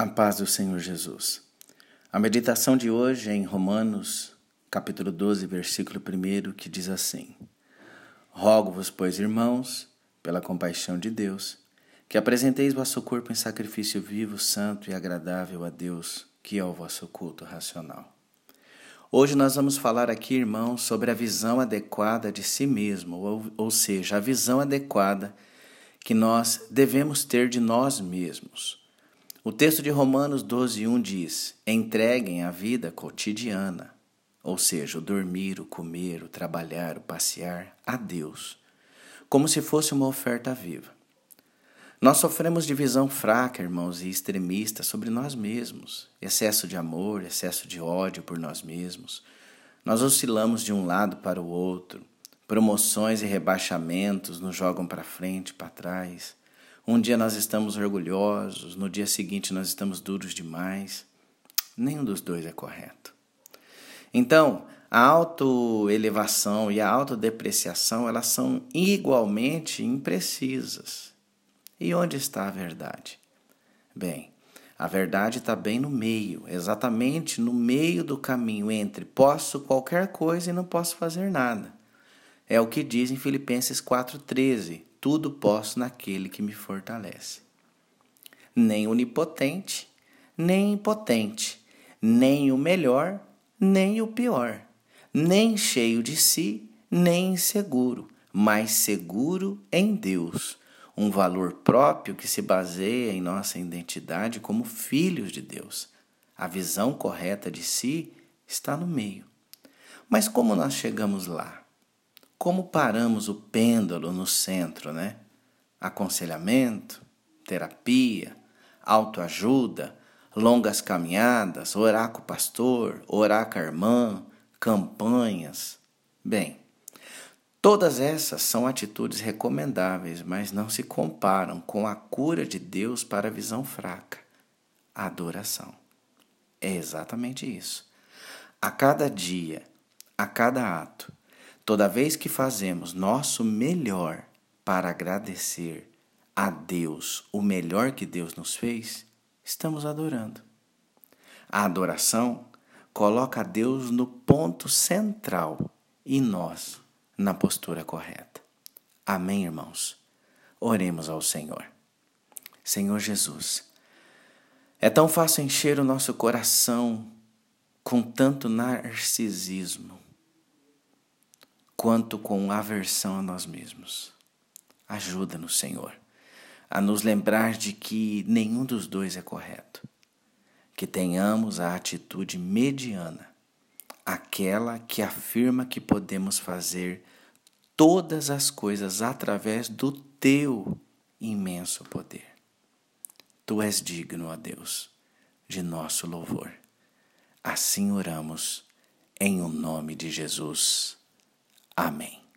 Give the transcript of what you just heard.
A paz do Senhor Jesus. A meditação de hoje é em Romanos, capítulo 12, versículo 1, que diz assim: Rogo-vos, pois, irmãos, pela compaixão de Deus, que apresenteis vosso corpo em sacrifício vivo, santo e agradável a Deus, que é o vosso culto racional. Hoje nós vamos falar aqui, irmãos, sobre a visão adequada de si mesmo, ou, ou seja, a visão adequada que nós devemos ter de nós mesmos o texto de Romanos 12:1 diz: "Entreguem a vida cotidiana, ou seja, o dormir, o comer, o trabalhar, o passear, a Deus, como se fosse uma oferta viva." Nós sofremos de visão fraca, irmãos, e extremista sobre nós mesmos, excesso de amor, excesso de ódio por nós mesmos. Nós oscilamos de um lado para o outro. Promoções e rebaixamentos nos jogam para frente, para trás. Um dia nós estamos orgulhosos, no dia seguinte nós estamos duros demais. Nenhum dos dois é correto. Então, a autoelevação e a autodepreciação, elas são igualmente imprecisas. E onde está a verdade? Bem, a verdade está bem no meio, exatamente no meio do caminho entre posso qualquer coisa e não posso fazer nada. É o que diz em Filipenses 4,13: tudo posso naquele que me fortalece. Nem onipotente, nem impotente, nem o melhor, nem o pior, nem cheio de si, nem inseguro, mas seguro em Deus, um valor próprio que se baseia em nossa identidade como filhos de Deus. A visão correta de si está no meio. Mas como nós chegamos lá? Como paramos o pêndulo no centro, né? Aconselhamento, terapia, autoajuda, longas caminhadas, orar com o pastor, orar com a irmã, campanhas. Bem, todas essas são atitudes recomendáveis, mas não se comparam com a cura de Deus para a visão fraca, a adoração. É exatamente isso. A cada dia, a cada ato, Toda vez que fazemos nosso melhor para agradecer a Deus o melhor que Deus nos fez, estamos adorando. A adoração coloca Deus no ponto central e nós na postura correta. Amém, irmãos? Oremos ao Senhor. Senhor Jesus, é tão fácil encher o nosso coração com tanto narcisismo quanto com aversão a nós mesmos. Ajuda-nos, Senhor, a nos lembrar de que nenhum dos dois é correto. Que tenhamos a atitude mediana, aquela que afirma que podemos fazer todas as coisas através do teu imenso poder. Tu és digno, ó Deus, de nosso louvor. Assim oramos, em o nome de Jesus. Amém.